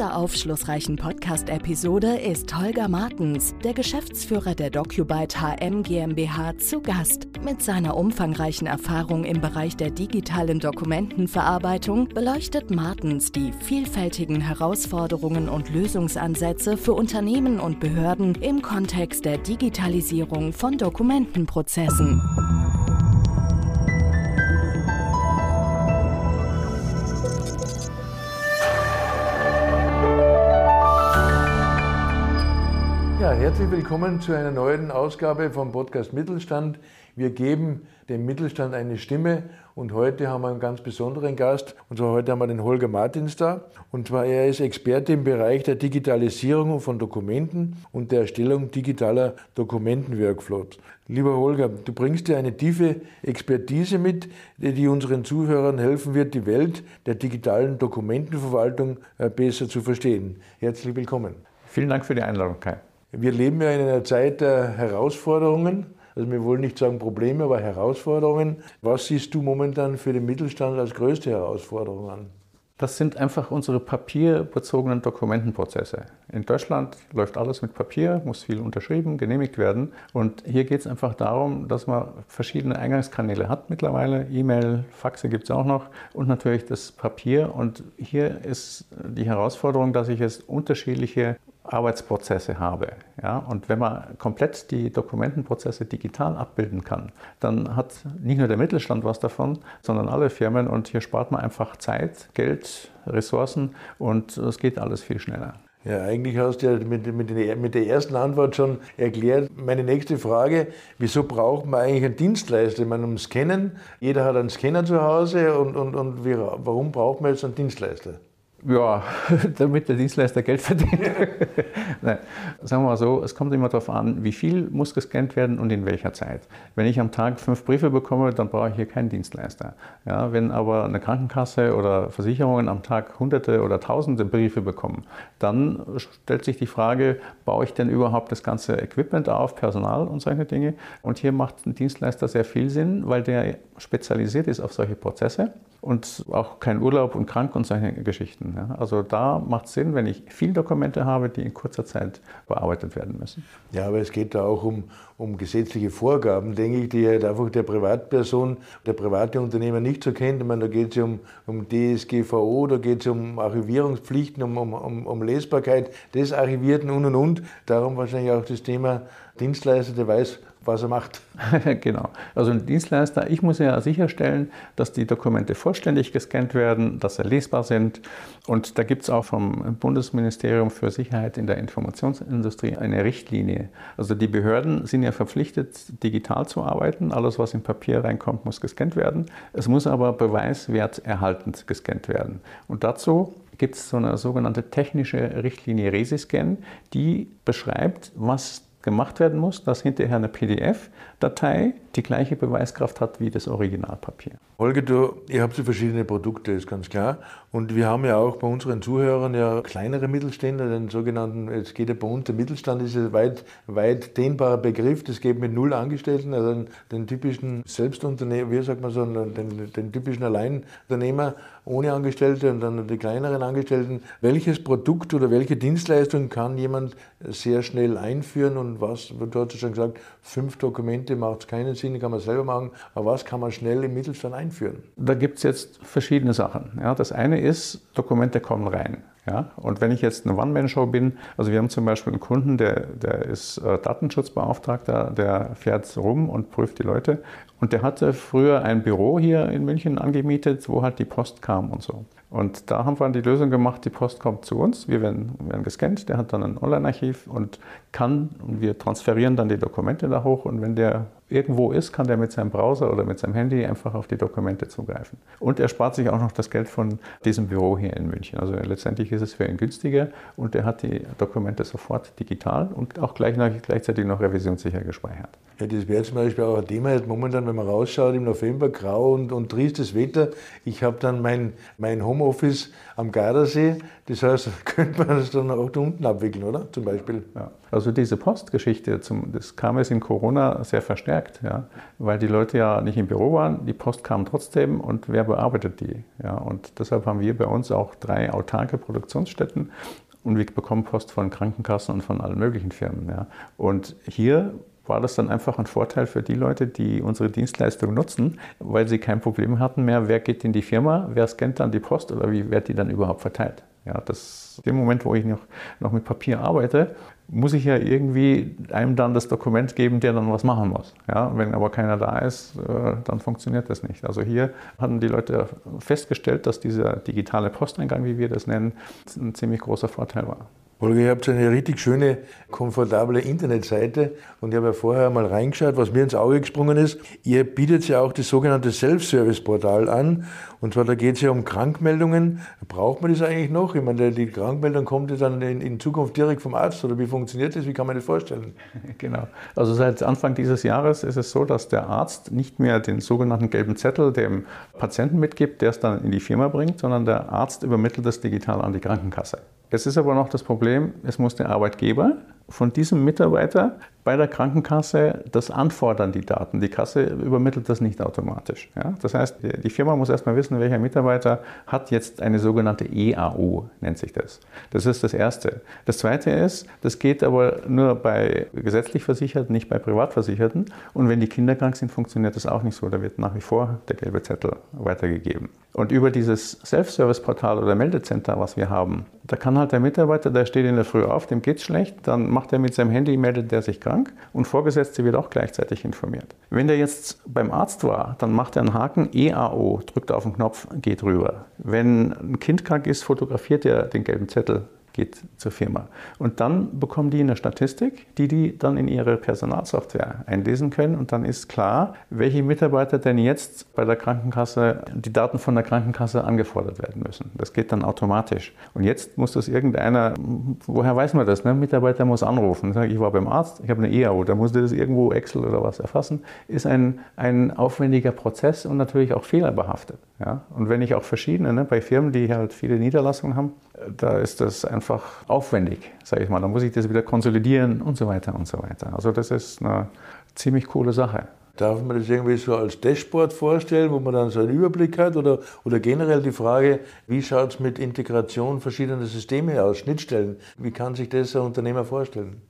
Dieser aufschlussreichen Podcast-Episode ist Holger Martens, der Geschäftsführer der DocuByte HM GmbH, zu Gast. Mit seiner umfangreichen Erfahrung im Bereich der digitalen Dokumentenverarbeitung beleuchtet Martens die vielfältigen Herausforderungen und Lösungsansätze für Unternehmen und Behörden im Kontext der Digitalisierung von Dokumentenprozessen. Herzlich willkommen zu einer neuen Ausgabe vom Podcast Mittelstand. Wir geben dem Mittelstand eine Stimme und heute haben wir einen ganz besonderen Gast. Und zwar heute haben wir den Holger Martins da. Und zwar er ist Experte im Bereich der Digitalisierung von Dokumenten und der Erstellung digitaler Dokumentenworkflows. Lieber Holger, du bringst dir eine tiefe Expertise mit, die unseren Zuhörern helfen wird, die Welt der digitalen Dokumentenverwaltung äh, besser zu verstehen. Herzlich willkommen. Vielen Dank für die Einladung, Kai. Wir leben ja in einer Zeit der Herausforderungen. Also wir wollen nicht sagen Probleme, aber Herausforderungen. Was siehst du momentan für den Mittelstand als größte Herausforderung an? Das sind einfach unsere papierbezogenen Dokumentenprozesse. In Deutschland läuft alles mit Papier, muss viel unterschrieben, genehmigt werden. Und hier geht es einfach darum, dass man verschiedene Eingangskanäle hat mittlerweile. E-Mail, Faxe gibt es auch noch und natürlich das Papier. Und hier ist die Herausforderung, dass ich jetzt unterschiedliche Arbeitsprozesse habe. Ja? Und wenn man komplett die Dokumentenprozesse digital abbilden kann, dann hat nicht nur der Mittelstand was davon, sondern alle Firmen. Und hier spart man einfach Zeit, Geld, Ressourcen und es geht alles viel schneller. Ja, eigentlich hast du ja mit, mit, mit, der ersten Antwort schon erklärt. Meine nächste Frage, wieso braucht man eigentlich einen Dienstleister? Ich meine, um Scannen, jeder hat einen Scanner zu Hause und, und, und wie, warum braucht man jetzt einen Dienstleister? Ja, damit der Dienstleister Geld verdient. Nein, sagen wir mal so, es kommt immer darauf an, wie viel muss gescannt werden und in welcher Zeit. Wenn ich am Tag fünf Briefe bekomme, dann brauche ich hier keinen Dienstleister. Ja, wenn aber eine Krankenkasse oder Versicherungen am Tag hunderte oder tausende Briefe bekommen, dann stellt sich die Frage, baue ich denn überhaupt das ganze Equipment auf, Personal und solche Dinge? Und hier macht ein Dienstleister sehr viel Sinn, weil der spezialisiert ist auf solche Prozesse und auch kein Urlaub und krank und solche Geschichten. Ja. Also da macht es Sinn, wenn ich viele Dokumente habe, die in kurzer Zeit bearbeitet werden müssen. Ja, aber es geht da auch um, um gesetzliche Vorgaben, denke ich, die halt einfach der Privatperson, der private Unternehmer nicht so kennt. Ich meine, da geht es um, um DSGVO, da geht es um Archivierungspflichten, um, um, um Lesbarkeit des Archivierten und und und. Darum wahrscheinlich auch das Thema Dienstleister, der weiß, was er macht. genau. Also ein Dienstleister, ich muss ja sicherstellen, dass die Dokumente vollständig gescannt werden, dass sie lesbar sind. Und da gibt es auch vom Bundesministerium für Sicherheit in der Informationsindustrie eine Richtlinie. Also die Behörden sind ja verpflichtet, digital zu arbeiten. Alles, was in Papier reinkommt, muss gescannt werden. Es muss aber beweiswerterhaltend gescannt werden. Und dazu gibt es so eine sogenannte technische Richtlinie Resiscan, die beschreibt, was gemacht werden muss, dass hinterher eine PDF-Datei die gleiche Beweiskraft hat wie das Originalpapier. Holger, du, ihr habt so verschiedene Produkte, ist ganz klar. Und wir haben ja auch bei unseren Zuhörern ja kleinere Mittelständler, den sogenannten, es geht ja bei uns, der Mittelstand ist ein weit, weit dehnbarer Begriff, das geht mit null Angestellten, also den, den typischen Selbstunternehmer, wie sagt man so, den, den typischen Alleinunternehmer ohne Angestellte und dann die kleineren Angestellten. Welches Produkt oder welche Dienstleistung kann jemand sehr schnell einführen und was, du hast ja schon gesagt, fünf Dokumente macht keinen Sinn, kann man selber machen, aber was kann man schnell im Mittelstand einführen? Da gibt es jetzt verschiedene Sachen. Ja, das eine ist, Dokumente kommen rein. Ja? Und wenn ich jetzt eine One-Man-Show bin, also wir haben zum Beispiel einen Kunden, der, der ist äh, Datenschutzbeauftragter, der fährt rum und prüft die Leute. Und der hatte früher ein Büro hier in München angemietet, wo halt die Post kam und so. Und da haben wir die Lösung gemacht, die Post kommt zu uns, wir werden, werden gescannt, der hat dann ein Online-Archiv und kann, und wir transferieren dann die Dokumente da hoch. Und wenn der irgendwo ist, kann der mit seinem Browser oder mit seinem Handy einfach auf die Dokumente zugreifen. Und er spart sich auch noch das Geld von diesem Büro hier in München. Also letztendlich ist es für ihn günstiger und er hat die Dokumente sofort digital und auch gleich, gleichzeitig noch revisionssicher gespeichert. Ja, das wäre zum Beispiel auch ein Thema jetzt momentan, wenn man rausschaut im November, grau und, und tristes Wetter. Ich habe dann mein, mein Homeoffice am Gardasee. Das heißt, könnte man das dann auch da unten abwickeln, oder? Zum Beispiel. Ja. Also diese Postgeschichte, zum, das kam jetzt in Corona sehr verstärkt, ja, weil die Leute ja nicht im Büro waren, die Post kam trotzdem und wer bearbeitet die? Ja, und deshalb haben wir bei uns auch drei autarke Produktionsstätten und wir bekommen Post von Krankenkassen und von allen möglichen Firmen. Ja. Und hier war das dann einfach ein Vorteil für die Leute, die unsere Dienstleistung nutzen, weil sie kein Problem hatten mehr, wer geht in die Firma, wer scannt dann die Post oder wie wird die dann überhaupt verteilt. Ja, das, dem Moment, wo ich noch, noch mit Papier arbeite, muss ich ja irgendwie einem dann das Dokument geben, der dann was machen muss. Ja, wenn aber keiner da ist, äh, dann funktioniert das nicht. Also hier hatten die Leute festgestellt, dass dieser digitale Posteingang, wie wir das nennen, ein ziemlich großer Vorteil war. Holger, ihr habt eine richtig schöne, komfortable Internetseite und ich habe ja vorher mal reingeschaut, was mir ins Auge gesprungen ist. Ihr bietet ja auch das sogenannte Self-Service-Portal an und zwar da geht es ja um Krankmeldungen. Braucht man das eigentlich noch? Ich meine, die Krankmeldung kommt ja dann in, in Zukunft direkt vom Arzt oder wie funktioniert das? Wie kann man das vorstellen? Genau. Also seit Anfang dieses Jahres ist es so, dass der Arzt nicht mehr den sogenannten gelben Zettel dem Patienten mitgibt, der es dann in die Firma bringt, sondern der Arzt übermittelt das digital an die Krankenkasse. Jetzt ist aber noch das Problem, es muss der Arbeitgeber von diesem Mitarbeiter bei der Krankenkasse das anfordern, die Daten. Die Kasse übermittelt das nicht automatisch. Ja? Das heißt, die Firma muss erstmal wissen, welcher Mitarbeiter hat jetzt eine sogenannte EAU, nennt sich das. Das ist das Erste. Das Zweite ist, das geht aber nur bei gesetzlich Versicherten, nicht bei Privatversicherten. Und wenn die Kinder krank sind, funktioniert das auch nicht so. Da wird nach wie vor der gelbe Zettel weitergegeben. Und über dieses Self-Service-Portal oder Meldecenter, was wir haben, da kann halt der Mitarbeiter, der steht in der Früh auf, dem geht's schlecht, dann macht er mit seinem Handy, meldet der sich krank und Vorgesetzte wird auch gleichzeitig informiert. Wenn der jetzt beim Arzt war, dann macht er einen Haken EAO, drückt auf den Knopf, geht rüber. Wenn ein Kind krank ist, fotografiert er den gelben Zettel, geht zur Firma. Und dann bekommen die eine Statistik, die die dann in ihre Personalsoftware einlesen können. Und dann ist klar, welche Mitarbeiter denn jetzt bei der Krankenkasse die Daten von der Krankenkasse angefordert werden müssen. Das geht dann automatisch. Und jetzt muss das irgendeiner, woher weiß man das? Ne? Mitarbeiter muss anrufen. Ich war beim Arzt, ich habe eine EAU, da musste das irgendwo Excel oder was erfassen. Ist ein, ein aufwendiger Prozess und natürlich auch fehlerbehaftet. Ja? Und wenn ich auch verschiedene, ne, bei Firmen, die halt viele Niederlassungen haben, da ist das einfach aufwendig, sage ich mal. Da muss ich das wieder konsolidieren und so weiter und so weiter. Also das ist eine ziemlich coole Sache. Darf man das irgendwie so als Dashboard vorstellen, wo man dann so einen Überblick hat? Oder, oder generell die Frage, wie schaut es mit Integration verschiedener Systeme aus, Schnittstellen? Wie kann sich das ein Unternehmer vorstellen?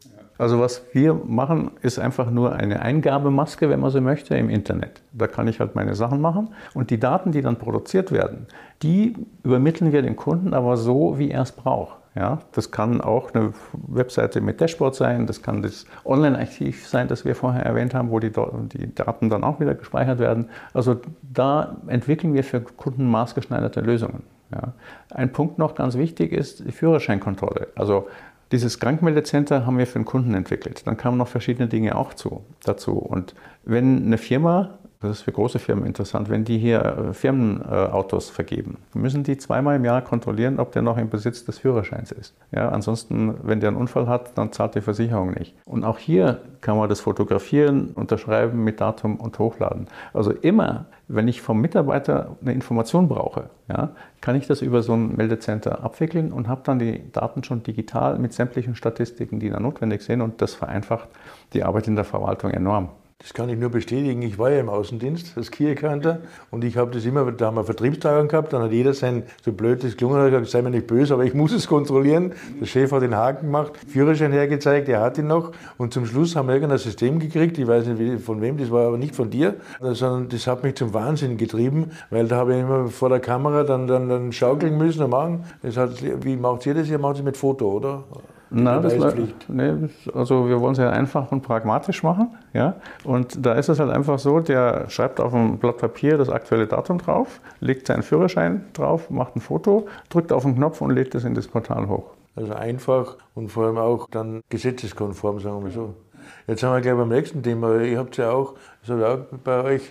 Also was wir machen, ist einfach nur eine Eingabemaske, wenn man so möchte, im Internet. Da kann ich halt meine Sachen machen und die Daten, die dann produziert werden, die übermitteln wir dem Kunden aber so, wie er es braucht. Ja, das kann auch eine Webseite mit Dashboard sein, das kann das Online-Archiv sein, das wir vorher erwähnt haben, wo die, die, Daten dann auch wieder gespeichert werden. Also da entwickeln wir für Kunden maßgeschneiderte Lösungen. Ja. Ein Punkt noch ganz wichtig ist die Führerscheinkontrolle. Also dieses Krankmeldecenter haben wir für den Kunden entwickelt. Dann kamen noch verschiedene Dinge auch zu, dazu. Und wenn eine Firma, das ist für große Firmen interessant, wenn die hier äh, Firmenautos vergeben, müssen die zweimal im Jahr kontrollieren, ob der noch im Besitz des Führerscheins ist. Ja, ansonsten, wenn der einen Unfall hat, dann zahlt die Versicherung nicht. Und auch hier kann man das fotografieren, unterschreiben mit Datum und hochladen. Also immer, wenn ich vom Mitarbeiter eine Information brauche, ja, kann ich das über so ein Meldecenter abwickeln und habe dann die Daten schon digital mit sämtlichen Statistiken, die da notwendig sind. Und das vereinfacht die Arbeit in der Verwaltung enorm. Das kann ich nur bestätigen. Ich war ja im Außendienst als Key und ich habe das immer, da haben wir Vertriebstagung gehabt, dann hat jeder sein, so blöd das hat, gesagt, sei mir nicht böse, aber ich muss es kontrollieren. Der Chef hat den Haken gemacht, Führerschein hergezeigt, er hat ihn noch und zum Schluss haben wir irgendein System gekriegt, ich weiß nicht von wem, das war aber nicht von dir, sondern das hat mich zum Wahnsinn getrieben, weil da habe ich immer vor der Kamera dann, dann, dann schaukeln müssen und machen. Das hat, wie macht ihr das? Ihr macht es mit Foto, oder? Nein, das war, nee, also wir wollen es ja einfach und pragmatisch machen. Ja? Und da ist es halt einfach so, der schreibt auf ein Blatt Papier das aktuelle Datum drauf, legt seinen Führerschein drauf, macht ein Foto, drückt auf den Knopf und lädt es in das Portal hoch. Also einfach und vor allem auch dann gesetzeskonform, sagen wir so. Jetzt haben wir gleich beim nächsten Thema. Ihr habt ja auch, auch bei euch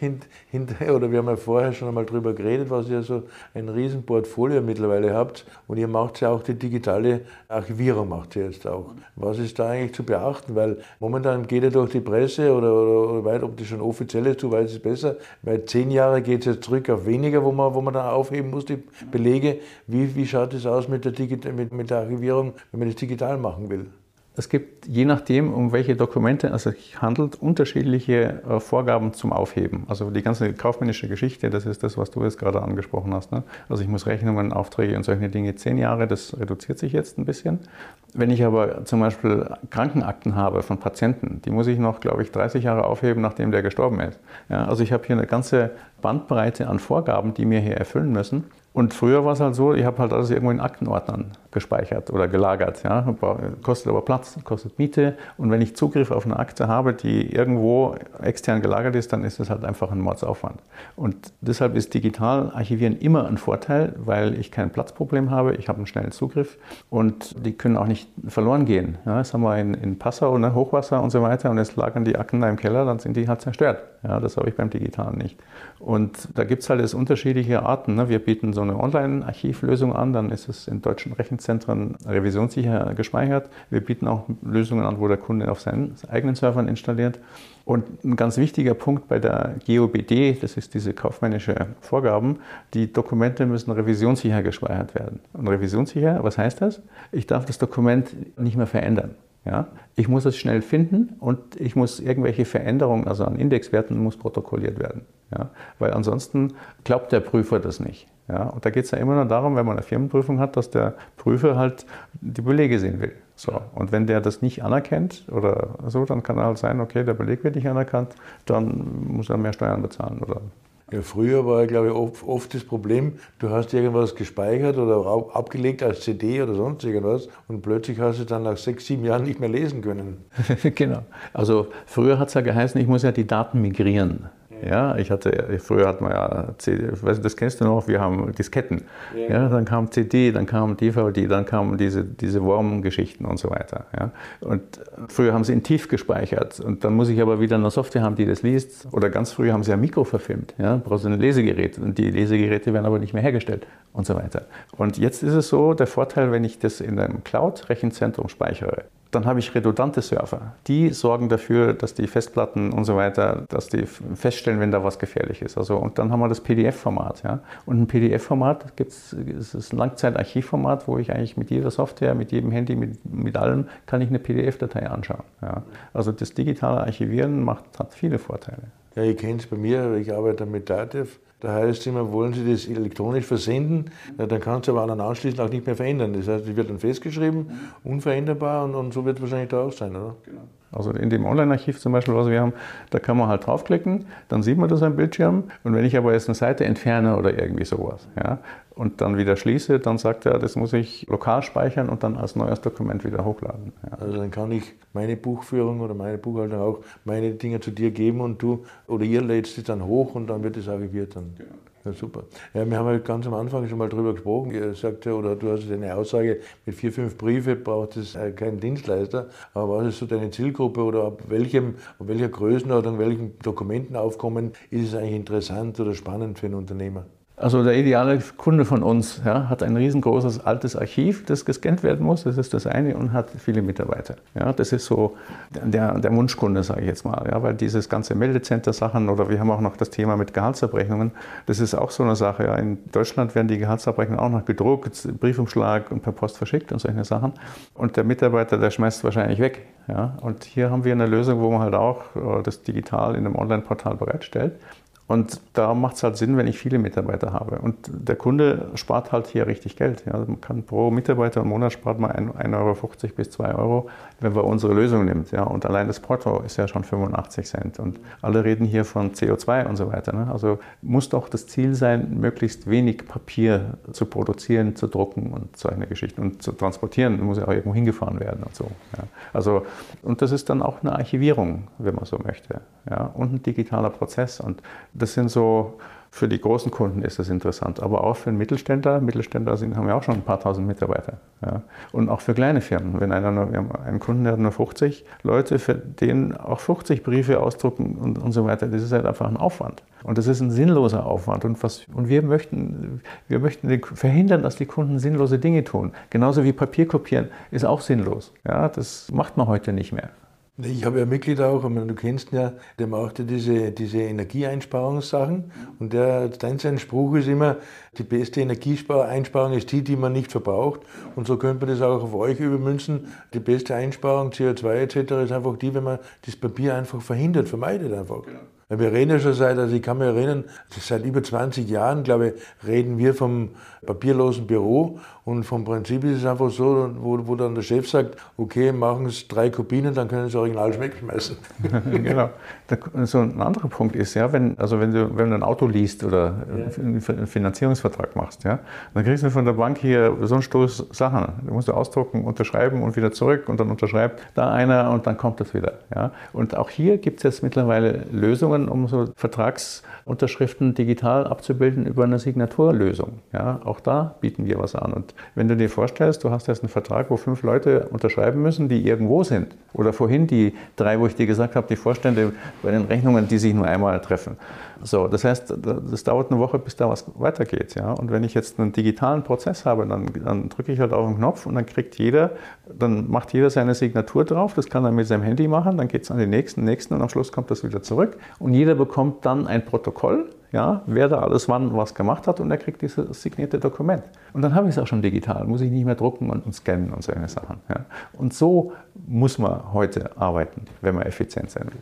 hinterher, oder wir haben ja vorher schon einmal drüber geredet, was ihr so ein riesen Portfolio mittlerweile habt. Und ihr macht ja auch die digitale Archivierung, macht ihr jetzt auch. Was ist da eigentlich zu beachten? Weil momentan geht ja durch die Presse oder, oder, oder weit, ob das schon offiziell ist, du weißt es besser, weil zehn Jahre geht es jetzt zurück auf weniger, wo man, wo man dann aufheben muss, die Belege. Wie, wie schaut es aus mit der, mit, mit der Archivierung, wenn man das digital machen will? Es gibt je nachdem, um welche Dokumente es sich handelt, unterschiedliche äh, Vorgaben zum Aufheben. Also die ganze kaufmännische Geschichte, das ist das, was du jetzt gerade angesprochen hast. Ne? Also ich muss Rechnungen, Aufträge und solche Dinge zehn Jahre, das reduziert sich jetzt ein bisschen. Wenn ich aber zum Beispiel Krankenakten habe von Patienten, die muss ich noch, glaube ich, 30 Jahre aufheben, nachdem der gestorben ist. Ja, also ich habe hier eine ganze Bandbreite an Vorgaben, die mir hier erfüllen müssen. Und früher war es halt so, ich habe halt alles irgendwo in Aktenordnern gespeichert oder gelagert. Ja? Kostet aber Platz, kostet Miete. Und wenn ich Zugriff auf eine Akte habe, die irgendwo extern gelagert ist, dann ist das halt einfach ein Mordsaufwand. Und deshalb ist digital Archivieren immer ein Vorteil, weil ich kein Platzproblem habe, ich habe einen schnellen Zugriff und die können auch nicht verloren gehen. Ja, das haben wir in, in Passau, ne, Hochwasser und so weiter und jetzt lagern die Akten da im Keller, dann sind die halt zerstört. Ja, das habe ich beim Digitalen nicht. Und da gibt es halt jetzt unterschiedliche Arten. Ne? Wir bieten so eine Online-Archivlösung an, dann ist es in deutschen Rechenzentren revisionssicher gespeichert. Wir bieten auch Lösungen an, wo der Kunde auf seinen eigenen Servern installiert. Und ein ganz wichtiger Punkt bei der GOBD, das ist diese kaufmännische Vorgaben, die Dokumente müssen revisionssicher gespeichert werden. Und revisionssicher, was heißt das? Ich darf das Dokument nicht mehr verändern. Ja? Ich muss es schnell finden und ich muss irgendwelche Veränderungen, also an Indexwerten, muss protokolliert werden. Ja? Weil ansonsten glaubt der Prüfer das nicht. Ja? Und da geht es ja immer nur darum, wenn man eine Firmenprüfung hat, dass der Prüfer halt die Belege sehen will. So. Und wenn der das nicht anerkennt oder so, dann kann er halt sein, okay, der Beleg wird nicht anerkannt, dann muss er mehr Steuern bezahlen oder ja, früher war, glaube ich, oft, oft, das Problem, du hast irgendwas gespeichert oder abgelegt als CD oder sonst irgendwas und plötzlich hast du es dann nach sechs, sieben Jahren nicht mehr lesen können. genau. Also früher hat es ja geheißen, ich muss ja die Daten migrieren. Ja, ich hatte, früher hat man ja, weißt du, das kennst du noch, wir haben Disketten. Ja. ja. dann kam CD, dann kam DVD, dann kamen diese, diese Wurmgeschichten und so weiter. Ja. Und früher haben sie in Tief gespeichert und dann muss ich aber wieder eine Software haben, die das liest. Oder ganz früh haben sie ja Mikro verfilmt. Ja. Brauchst du ein Lesegerät und die Lesegeräte werden aber nicht mehr hergestellt und so weiter. Und jetzt ist es so, der Vorteil, wenn ich das in einem Cloud-Rechenzentrum speichere, dann habe ich redundante Server. Die sorgen dafür, dass die Festplatten und so weiter, dass die feststellen, wenn da was gefährlich ist. Also, und dann haben wir das PDF-Format. Ja? Und ein PDF-Format gibt es, ist ein Langzeitarchivformat, wo ich eigentlich mit jeder Software, mit jedem Handy, mit, mit allem, kann ich eine PDF-Datei anschauen. Ja? Also das digitale Archivieren macht, hat viele Vorteile. Ja, ich kenne es bei mir, ich arbeite mit Dativ da heißt es immer, wollen Sie das elektronisch versenden, ja, dann kannst du aber an anschließend auch nicht mehr verändern. Das heißt, es wird dann festgeschrieben, unveränderbar und, und so wird es wahrscheinlich da auch sein, oder? Genau. Also in dem Online-Archiv zum Beispiel, was wir haben, da kann man halt draufklicken, dann sieht man das am Bildschirm. Und wenn ich aber jetzt eine Seite entferne oder irgendwie sowas ja, und dann wieder schließe, dann sagt er, das muss ich lokal speichern und dann als neues Dokument wieder hochladen. Ja. Also dann kann ich meine Buchführung oder meine Buchhaltung auch meine Dinge zu dir geben und du oder ihr lädst es dann hoch und dann wird es archiviert. Dann. Genau. Ja, super. Ja, wir haben ja ganz am Anfang schon mal drüber gesprochen. Ihr sagte, oder du hast eine Aussage, mit vier, fünf Briefe braucht es äh, keinen Dienstleister. Aber was ist so deine Zielgruppe oder ab, welchem, ab welcher Größenordnung, welchen Dokumentenaufkommen ist es eigentlich interessant oder spannend für einen Unternehmer? Also der ideale Kunde von uns ja, hat ein riesengroßes altes Archiv, das gescannt werden muss, das ist das eine, und hat viele Mitarbeiter. Ja, das ist so der, der Wunschkunde, sage ich jetzt mal, ja, weil dieses ganze Meldecenter-Sachen oder wir haben auch noch das Thema mit Gehaltsabrechnungen, das ist auch so eine Sache. Ja. In Deutschland werden die Gehaltsabrechnungen auch noch gedruckt, Briefumschlag und per Post verschickt und solche Sachen. Und der Mitarbeiter, der schmeißt wahrscheinlich weg. Ja. Und hier haben wir eine Lösung, wo man halt auch äh, das digital in einem Online-Portal bereitstellt. Und da macht es halt Sinn, wenn ich viele Mitarbeiter habe. Und der Kunde spart halt hier richtig Geld. Ja. Man kann pro Mitarbeiter im Monat spart man 1,50 Euro bis 2 Euro, wenn man unsere Lösung nimmt. Ja. Und allein das Porto ist ja schon 85 Cent. Und alle reden hier von CO2 und so weiter. Ne. Also muss doch das Ziel sein, möglichst wenig Papier zu produzieren, zu drucken und so eine Geschichte. Und zu transportieren muss ja auch irgendwo hingefahren werden und so. Ja. Also, und das ist dann auch eine Archivierung, wenn man so möchte. Ja. Und ein digitaler Prozess. Und das sind so Für die großen Kunden ist das interessant, aber auch für den Mittelständler. Mittelständler sind, haben ja auch schon ein paar tausend Mitarbeiter. Ja. Und auch für kleine Firmen. Wenn einer nur, wir haben einen Kunden, der hat nur 50 Leute, für den auch 50 Briefe ausdrucken und, und so weiter, das ist halt einfach ein Aufwand. Und das ist ein sinnloser Aufwand. Und, was, und wir möchten, wir möchten verhindern, dass die Kunden sinnlose Dinge tun. Genauso wie Papier kopieren ist auch sinnlos. Ja, das macht man heute nicht mehr. Ich habe ja Mitglied auch, meine, du kennst ihn ja, der macht ja diese, diese Energieeinsparungssachen und der, sein Spruch ist immer, die beste Energieeinsparung ist die, die man nicht verbraucht und so könnte man das auch auf euch übermünzen. Die beste Einsparung, CO2 etc. ist einfach die, wenn man das Papier einfach verhindert, vermeidet einfach. Genau. Wir reden ja schon seit, also ich kann mich erinnern, seit über 20 Jahren, glaube ich, reden wir vom papierlosen Büro und vom Prinzip ist es einfach so, wo, wo dann der Chef sagt, okay, machen es drei Kopien, dann können Sie Original wegschmeißen. genau. So ein anderer Punkt ist, ja, wenn, also wenn du, wenn du ein Auto liest oder einen Finanzierungsvertrag machst, ja, dann kriegst du von der Bank hier so einen Stoß Sachen. Du musst du ausdrucken, unterschreiben und wieder zurück und dann unterschreibt da einer und dann kommt das wieder. Ja. Und auch hier gibt es jetzt mittlerweile Lösungen, Lösungen, um so Vertragsunterschriften digital abzubilden über eine Signaturlösung. Ja, auch da bieten wir was an. Und wenn du dir vorstellst, du hast jetzt einen Vertrag, wo fünf Leute unterschreiben müssen, die irgendwo sind. Oder vorhin die drei, wo ich dir gesagt habe, die Vorstände bei den Rechnungen, die sich nur einmal treffen. So, das heißt, das dauert eine Woche, bis da was weitergeht. Ja? Und wenn ich jetzt einen digitalen Prozess habe, dann, dann drücke ich halt auf den Knopf und dann kriegt jeder, dann macht jeder seine Signatur drauf. Das kann er mit seinem Handy machen, dann geht es an den nächsten, nächsten und am Schluss kommt das wieder zurück. Und jeder bekommt dann ein Protokoll, ja, wer da alles wann was gemacht hat und er kriegt dieses signierte Dokument. Und dann habe ich es auch schon digital, muss ich nicht mehr drucken und, und scannen und solche Sachen. Ja. Und so muss man heute arbeiten, wenn man effizient sein will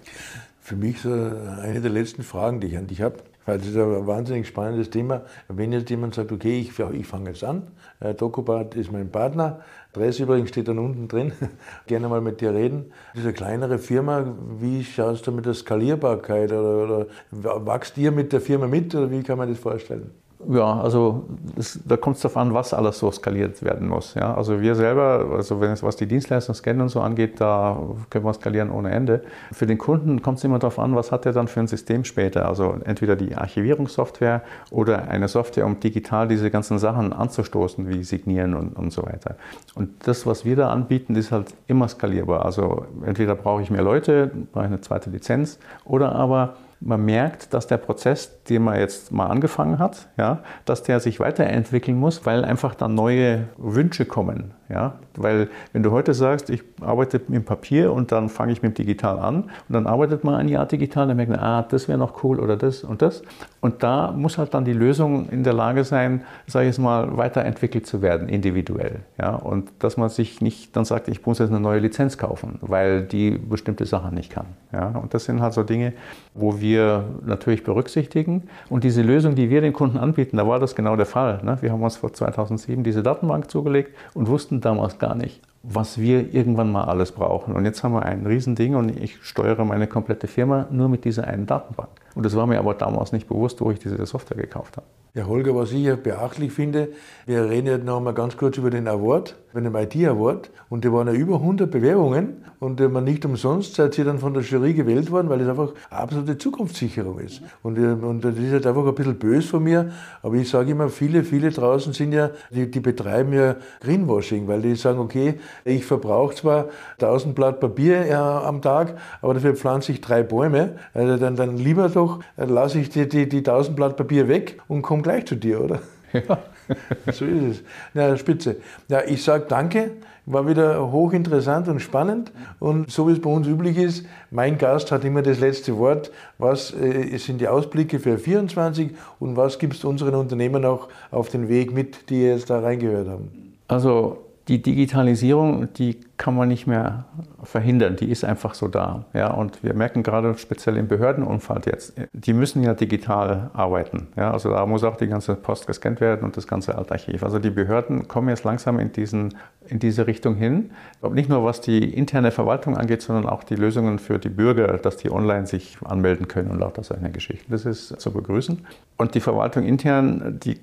für mich so eine der letzten Fragen, die ich an dich habe. Weil das ist ein wahnsinnig spannendes Thema. Wenn jetzt jemand sagt, okay, ich, ich fange jetzt an, äh, Dokubart ist mein Partner, Adresse übrigens steht dann unten drin, gerne mal mit dir reden. Diese kleinere Firma, wie schaust du mit der Skalierbarkeit oder, oder wächst ihr mit der Firma mit oder wie kann man das vorstellen? Ja, also das, da kommt es darauf an, was alles so skaliert werden muss. Ja? Also wir selber, also wenn es was die Dienstleistung Scannen und so angeht, da können wir skalieren ohne Ende. Für den Kunden kommt es immer darauf an, was hat er dann für ein System später. Also entweder die Archivierungssoftware oder eine Software, um digital diese ganzen Sachen anzustoßen, wie Signieren und, und so weiter. Und das, was wir da anbieten, ist halt immer skalierbar. Also entweder brauche ich mehr Leute, brauche ich eine zweite Lizenz oder aber man merkt, dass der Prozess, den man jetzt mal angefangen hat, ja, dass der sich weiterentwickeln muss, weil einfach dann neue Wünsche kommen. Ja? Weil wenn du heute sagst, ich arbeite mit Papier und dann fange ich mit dem Digital an und dann arbeitet man ein Jahr digital, dann merkt man, ah, das wäre noch cool oder das und das. Und da muss halt dann die Lösung in der Lage sein, sage ich jetzt mal, weiterentwickelt zu werden, individuell. Ja? Und dass man sich nicht dann sagt, ich muss jetzt eine neue Lizenz kaufen, weil die bestimmte Sachen nicht kann. Ja? Und das sind halt so Dinge, wo wir natürlich berücksichtigen. Und diese Lösung, die wir den Kunden anbieten, da war das genau der Fall. Ne? Wir haben uns vor 2007 diese Datenbank zugelegt und wussten damals gar nicht, was wir irgendwann mal alles brauchen. Und jetzt haben wir ein Riesending und ich steuere meine komplette Firma nur mit dieser einen Datenbank. Und das war mir aber damals nicht bewusst, wo ich diese Software gekauft habe. Ja, Holger, was ich ja beachtlich finde, wir reden jetzt noch mal ganz kurz über den Award, über den IT-Award. Und da waren ja über 100 Bewerbungen und man nicht umsonst seid ihr dann von der Jury gewählt worden, weil es einfach absolute Zukunftssicherung ist. Und, und das ist jetzt einfach ein bisschen böse von mir, aber ich sage immer, viele, viele draußen sind ja, die, die betreiben ja Greenwashing, weil die sagen, okay, ich verbrauche zwar 1000 Blatt Papier ja, am Tag, aber dafür pflanze ich drei Bäume. Also dann, dann lieber doch lasse ich die, die, die 1000 Blatt Papier weg und komme gleich zu dir, oder? Ja. so ist es. Na, spitze. Ja, ich sage danke. War wieder hochinteressant und spannend. Und so wie es bei uns üblich ist, mein Gast hat immer das letzte Wort. Was äh, sind die Ausblicke für 24 und was gibt es unseren Unternehmen auch auf den Weg mit, die jetzt da reingehört haben? Also die Digitalisierung, die kann man nicht mehr verhindern, die ist einfach so da. Ja, und wir merken gerade speziell im Behördenumfeld jetzt, die müssen ja digital arbeiten. Ja, also da muss auch die ganze Post gescannt werden und das ganze Altarchiv. Also die Behörden kommen jetzt langsam in, diesen, in diese Richtung hin. Nicht nur was die interne Verwaltung angeht, sondern auch die Lösungen für die Bürger, dass die online sich anmelden können und lauter solche Geschichten. Das ist zu begrüßen. Und die Verwaltung intern, die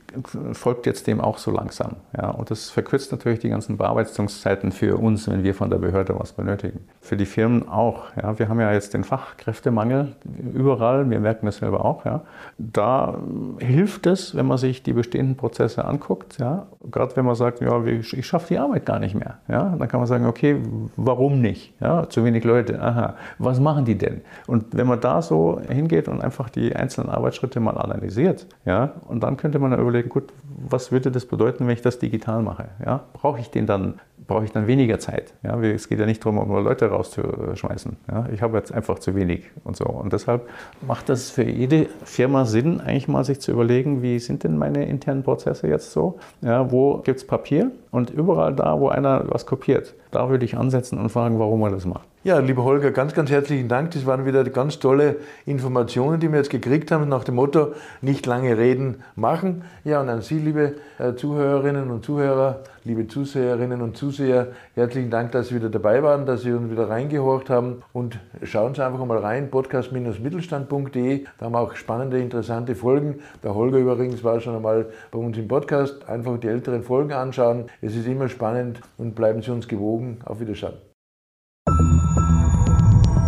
folgt jetzt dem auch so langsam. Ja, und das verkürzt natürlich die ganzen Bearbeitungszeiten für uns, wenn wenn wir von der Behörde was benötigen. Für die Firmen auch. Ja. Wir haben ja jetzt den Fachkräftemangel überall, wir merken das selber auch. Ja. Da hilft es, wenn man sich die bestehenden Prozesse anguckt. Ja. Gerade wenn man sagt, ja, ich schaffe die Arbeit gar nicht mehr. Ja. Dann kann man sagen, okay, warum nicht? Ja. Zu wenig Leute, aha, was machen die denn? Und wenn man da so hingeht und einfach die einzelnen Arbeitsschritte mal analysiert, ja, und dann könnte man überlegen, gut, was würde das bedeuten, wenn ich das digital mache? Ja? Brauche ich den dann, brauche ich dann weniger Zeit? Ja? Es geht ja nicht darum, nur Leute rauszuschmeißen. Ja? Ich habe jetzt einfach zu wenig und so. Und deshalb macht das für jede Firma Sinn, eigentlich mal sich zu überlegen, wie sind denn meine internen Prozesse jetzt so? Ja, wo gibt es Papier? Und überall da, wo einer was kopiert, da würde ich ansetzen und fragen, warum er das macht. Ja, lieber Holger, ganz, ganz herzlichen Dank. Das waren wieder ganz tolle Informationen, die wir jetzt gekriegt haben, nach dem Motto, nicht lange reden, machen. Ja, und an Sie, liebe äh, Zuhörerinnen und Zuhörer, liebe Zuseherinnen und Zuseher, herzlichen Dank, dass Sie wieder dabei waren, dass Sie uns wieder reingehorcht haben. Und schauen Sie einfach mal rein, podcast-mittelstand.de. Da haben wir auch spannende, interessante Folgen. Der Holger übrigens war schon einmal bei uns im Podcast. Einfach die älteren Folgen anschauen. Es ist immer spannend und bleiben Sie uns gewogen. Auf Wiedersehen.